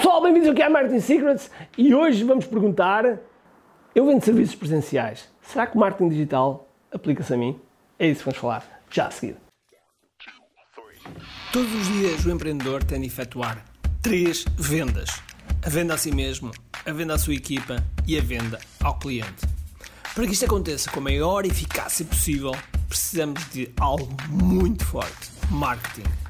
pessoal, bem-vindos aqui à Marketing Secrets e hoje vamos perguntar: eu vendo serviços presenciais, será que o marketing digital aplica-se a mim? É isso que vamos falar já a seguir. Todos os dias o empreendedor tem de efetuar três vendas: a venda a si mesmo, a venda à sua equipa e a venda ao cliente. Para que isto aconteça com a maior eficácia possível, precisamos de algo muito forte: marketing.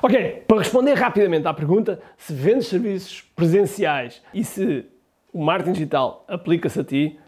Ok, para responder rapidamente à pergunta, se vendes serviços presenciais e se o marketing digital aplica-se a ti,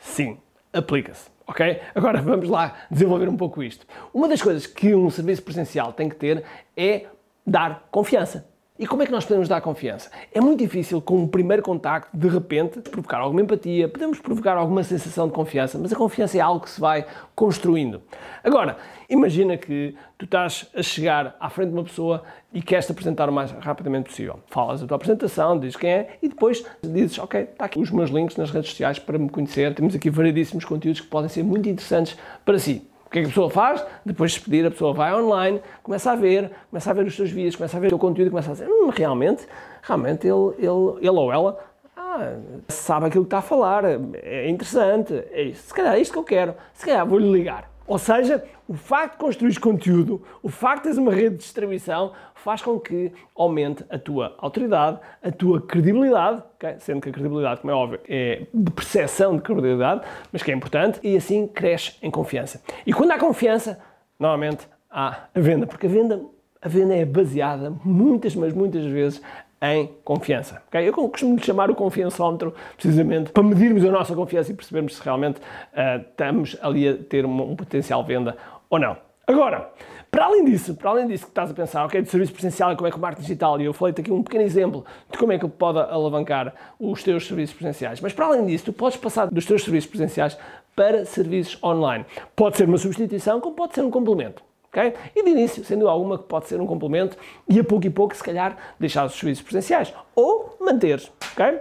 sim, aplica-se. Ok? Agora vamos lá desenvolver um pouco isto. Uma das coisas que um serviço presencial tem que ter é dar confiança. E como é que nós podemos dar confiança? É muito difícil, com o primeiro contacto, de repente, provocar alguma empatia, podemos provocar alguma sensação de confiança, mas a confiança é algo que se vai construindo. Agora, imagina que tu estás a chegar à frente de uma pessoa e queres te apresentar o mais rapidamente possível. Falas a tua apresentação, dizes quem é e depois dizes, ok, está aqui os meus links nas redes sociais para me conhecer. Temos aqui variedíssimos conteúdos que podem ser muito interessantes para si. Que é que a pessoa faz? Depois de despedir, a pessoa vai online, começa a ver, começa a ver os seus vídeos, começa a ver o teu conteúdo, começa a dizer, hum, realmente, realmente ele, ele, ele ou ela ah, sabe aquilo que está a falar, é interessante, é isso. se calhar é isto que eu quero, se calhar vou-lhe ligar. Ou seja, o facto de construir conteúdo, o facto de teres uma rede de distribuição, faz com que aumente a tua autoridade, a tua credibilidade, okay? sendo que a credibilidade, como é óbvio, é de percepção de credibilidade, mas que é importante, e assim cresce em confiança. E quando há confiança, normalmente há a venda, porque a venda, a venda é baseada muitas, mas muitas vezes em confiança. Okay? Eu costumo chamar o confiançómetro precisamente para medirmos a nossa confiança e percebermos se realmente uh, estamos ali a ter um, um potencial venda ou não. Agora, para além disso, para além disso que estás a pensar, ok, de serviço presencial e como é que o marketing digital, e eu falei-te aqui um pequeno exemplo de como é que pode alavancar os teus serviços presenciais, mas para além disso, tu podes passar dos teus serviços presenciais para serviços online. Pode ser uma substituição, como pode ser um complemento. Okay? E de início, sendo alguma que pode ser um complemento, e a pouco e pouco, se calhar, deixar os serviços presenciais. Ou manteres. Okay?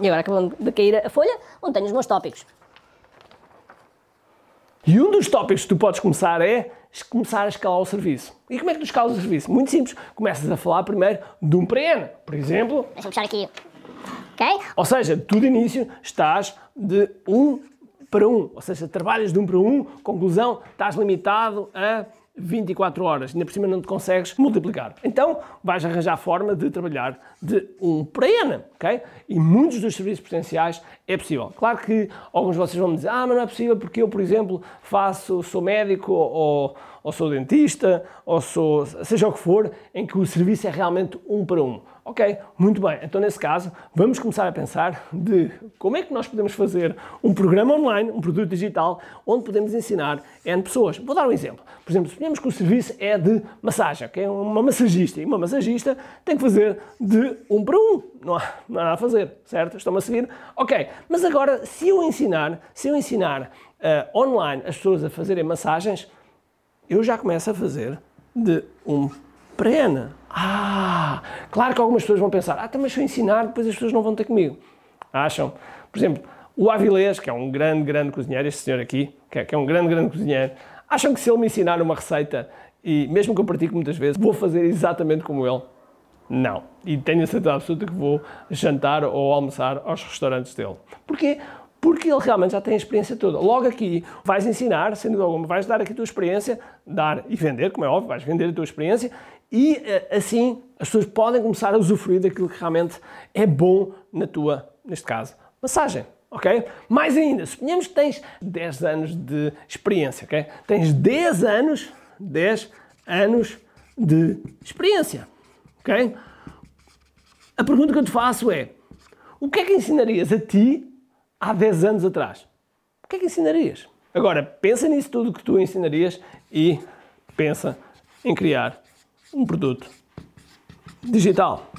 E agora acabando de cair a folha, onde tenho os meus tópicos. E um dos tópicos que tu podes começar é começar a escalar o serviço. E como é que tu escalas o serviço? Muito simples. Começas a falar primeiro de um para N. Por exemplo... Deixa-me puxar aqui. Ok? Ou seja, tu de início estás de um para um, ou seja, trabalhas de um para um, conclusão, estás limitado a 24 horas, ainda por cima não te consegues multiplicar. Então vais arranjar forma de trabalhar de um para N, ok? E muitos dos serviços potenciais é possível. Claro que alguns de vocês vão me dizer, ah, mas não é possível porque eu, por exemplo, faço, sou médico ou, ou sou dentista ou sou, seja o que for, em que o serviço é realmente um para um. Ok, muito bem. Então, nesse caso, vamos começar a pensar de como é que nós podemos fazer um programa online, um produto digital, onde podemos ensinar N pessoas. Vou dar um exemplo. Por exemplo, suponhamos que o serviço é de massagem, ok? Uma massagista. E uma massagista tem que fazer de um para um. Não há, não há nada a fazer, certo? Estão-me a seguir? Ok, mas agora, se eu ensinar, se eu ensinar uh, online as pessoas a fazerem massagens, eu já começo a fazer de um prena. Ah, claro que algumas pessoas vão pensar, ah, então, se eu ensinar, depois as pessoas não vão ter comigo. Acham? Por exemplo, o Avilés, que é um grande, grande cozinheiro, este senhor aqui, que é, que é um grande, grande cozinheiro, acham que se ele me ensinar uma receita, e mesmo que eu pratique muitas vezes, vou fazer exatamente como ele? Não. E tenho a certeza absoluta que vou jantar ou almoçar aos restaurantes dele. Porquê? Porque ele realmente já tem a experiência toda. Logo aqui vais ensinar, sem dúvida alguma, vais dar aqui a tua experiência, dar e vender, como é óbvio, vais vender a tua experiência e eh, assim as pessoas podem começar a usufruir daquilo que realmente é bom na tua, neste caso, massagem. Ok? Mais ainda, suponhamos que tens 10 anos de experiência, ok? Tens 10 anos, 10 anos de experiência, ok? A pergunta que eu te faço é: o que é que ensinarias a ti há 10 anos atrás? O que é que ensinarias? Agora, pensa nisso tudo que tu ensinarias e pensa em criar um produto digital.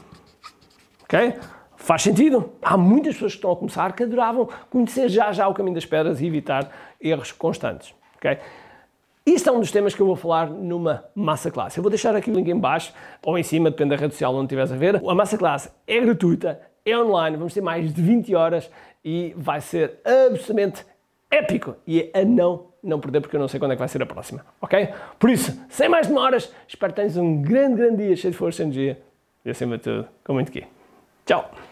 Ok? Faz sentido? Há muitas pessoas que estão a começar que adoravam conhecer já já o caminho das pedras e evitar erros constantes. Okay? Isto é um dos temas que eu vou falar numa massa classe. Eu vou deixar aqui o link em baixo ou em cima, depende da rede social onde estiveres a ver. A massa classe é gratuita, é online, vamos ter mais de 20 horas e vai ser absolutamente épico e é a não não perder porque eu não sei quando é que vai ser a próxima, ok? Por isso, sem mais demoras, espero que tenhas um grande, grande dia cheio de força e energia e acima de tudo, com muito aqui. Tchau!